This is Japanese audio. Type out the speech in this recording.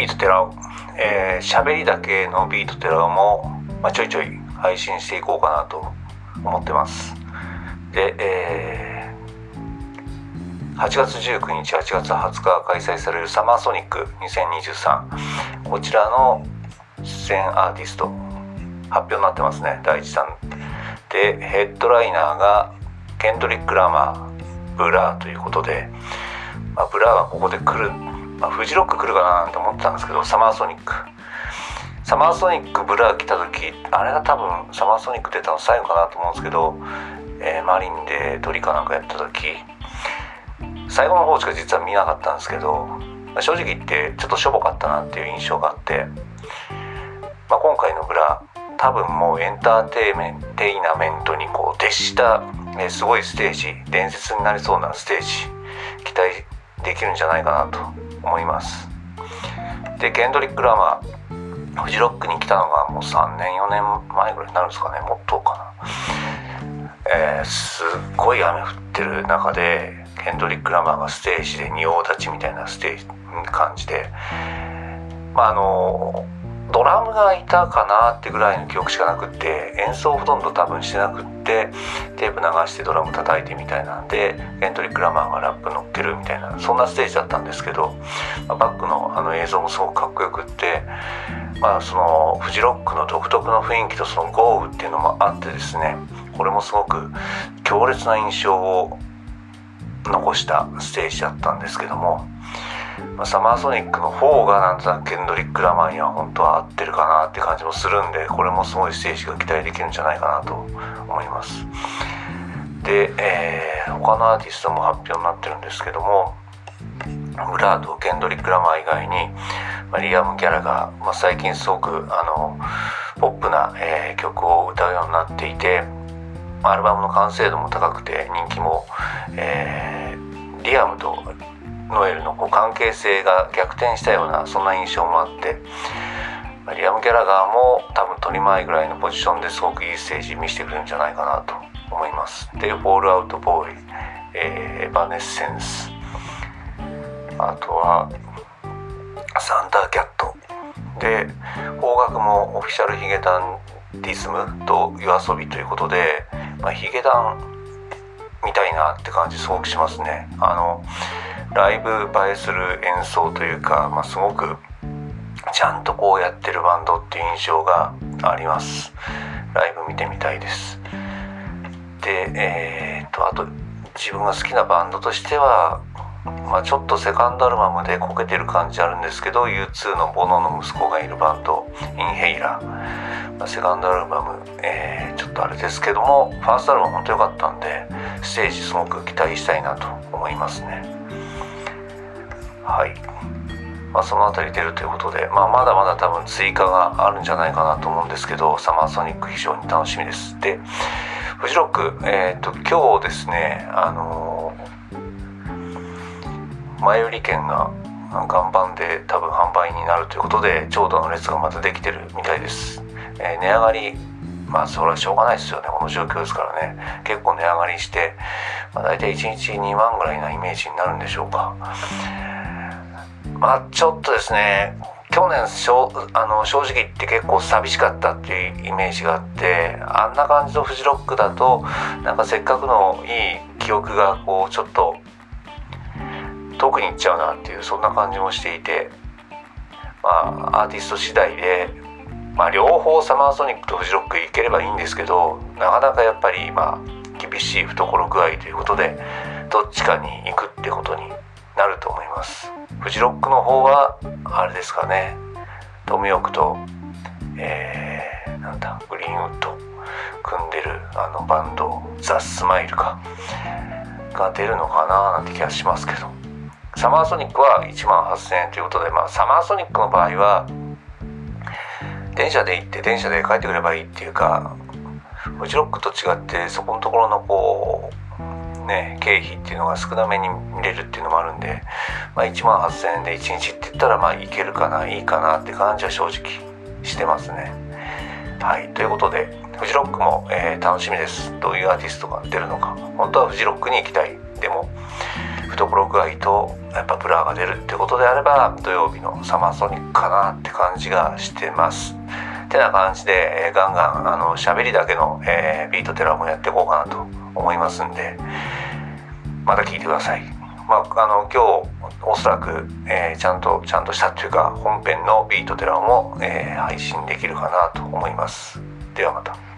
ビート寺尾えー、喋りだけのビート寺尾も、まあ、ちょいちょい配信していこうかなと思ってます。で、えー、8月19日8月20日開催されるサマーソニック2023こちらの出演アーティスト発表になってますね。第一弾で。ヘッドライナーがケンドリック・ラマーブラーということで、まあ、ブラーがここで来るあ、フジロック来るかななんて思ってたんですけどサマーソニック。サマーソニックブラー来た時あれが多分サマーソニック出たの最後かなと思うんですけど、えー、マリンでトリかなんかやった時最後の方しか実は見なかったんですけど、ま、正直言ってちょっとしょぼかったなっていう印象があって、まあ、今回のブラー多分もうエンターテイメンテイナメントにこう徹した、えー、すごいステージ伝説になりそうなステージ期待できるんじゃないかなと。思います。でケンドリック・ラマーフジロックに来たのがもう3年4年前ぐらいになるんですかねもっとかな、えー、すっごい雨降ってる中でケンドリック・ラマーがステージで仁王立ちみたいなステージ感じで。まああのドラムがいたかなってぐらいの記憶しかなくって演奏ほとんど多分してなくってテープ流してドラム叩いてみたいなんでエントリック・ラマーがラップ乗っけるみたいなそんなステージだったんですけど、バックのあの映像もすごくかっこよくってまあそのフジロックの独特の雰囲気とその豪雨っていうのもあってですねこれもすごく強烈な印象を残したステージだったんですけどもまあ、サマーソニックの方がなんとなくケンドリック・ラマーには本当は合ってるかなって感じもするんでこれもすごいステージが期待できるんじゃないかなと思います。で、えー、他のアーティストも発表になってるんですけどもブラーとケンドリック・ラマー以外に、まあ、リアム・ギャラガー、まあ、最近すごくあのポップな、えー、曲を歌うようになっていてアルバムの完成度も高くて人気も、えー、リアムとノエルのこう関係性が逆転したようなそんな印象もあってリアム・ギャラガーも多分トリ前ぐらいのポジションですごくいいステージ見せてくれるんじゃないかなと思います。でフォールアウト・ボーイ、えー、バネッセンス。あとはサンダーキャット。で邦楽もオフィシャルヒゲダンディズムと夜遊びということで、まあ、ヒゲダンみたいなって感じすごくしますね。あのライブ映えする演奏というか、まあ、すごくちゃんとこうやってるバンドっていう印象があります。ライブ見てみたいです。でえー、っとあと自分が好きなバンドとしてはまあ、ちょっとセカンドアルバムでこけてる感じあるんですけど U2 のボノの息子がいるバンドインヘイラー、まあ、セカンドアルバム、えー、ちょっとあれですけどもファーストアルバム本当良かったんでステージすごく期待したいなと思いますね。はい、まあ、その辺り出るということで、まあ、まだまだ多分追加があるんじゃないかなと思うんですけどサマーソニック非常に楽しみです。でフジロック、えーと、と今日ですねあのー、前売り券が岩盤で多分販売になるということで長蛇の列がまたできてるみたいです、えー、値上がりまあそれはしょうがないですよね。この状況ですからね。結構値上がりして、まあ、大体1日2万ぐらいなイメージになるんでしょうか。まあちょっとですね去年あの正直言って結構寂しかったっていうイメージがあってあんな感じのフジロックだとなんかせっかくのいい記憶がこうちょっと遠くに行っちゃうなっていうそんな感じもしていてまあアーティスト次第でまあ両方サマーソニックとフジロック行ければいいんですけどなかなかやっぱり今厳しい懐具合ということでどっちかに行くってことになると思います。フジロックの方はあれですかね。トム・ヨークと、えー、なんだグリーンウッド組んでるあのバンドザ・スマイルかが出るのかななんて気がしますけど。サマーソニックは1万8000円ということでまあサマーソニックの場合は電車で行って電車で帰ってくればいいっていうかフジロックと違ってそこのところのこうね経費っていうのが少なめに見れるっていうのもあるんで、まあ、1万8,000円で1日って言ったらまあいけるかないいかなって感じは正直してますね。はい。ということでフジロックも、えー、楽しみです。どういうアーティストが出るのか。本当はフジロックに行きたい。でも懐具合とやっぱブラが出るってことであれば土曜日のサマーソニックかなって感じがしてます。てな感じで、えー、ガンガンあの喋りだけの、えー、ビートテラもやっていこうかなと思いますんでまた聞いてください。まああの今日おそらく、えー、ちゃんとちゃんとしたっていうか本編のビートテラも、えー、配信できるかなと思います。ではまた。